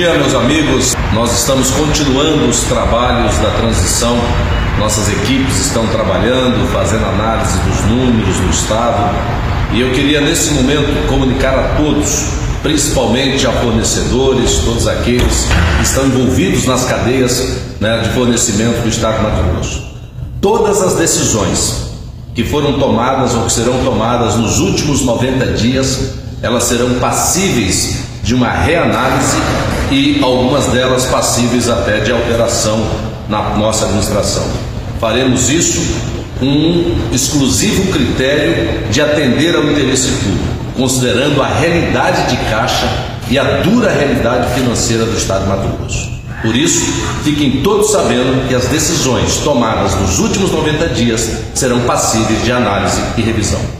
dia, meus amigos. Nós estamos continuando os trabalhos da transição. Nossas equipes estão trabalhando, fazendo análise dos números do Estado. E eu queria, nesse momento, comunicar a todos, principalmente a fornecedores, todos aqueles que estão envolvidos nas cadeias né, de fornecimento do Estado Mato Grosso. Todas as decisões que foram tomadas ou que serão tomadas nos últimos 90 dias, elas serão passíveis de uma reanálise e algumas delas passíveis até de alteração na nossa administração. Faremos isso com um exclusivo critério de atender ao interesse público, considerando a realidade de caixa e a dura realidade financeira do Estado de Mato Grosso. Por isso, fiquem todos sabendo que as decisões tomadas nos últimos 90 dias serão passíveis de análise e revisão.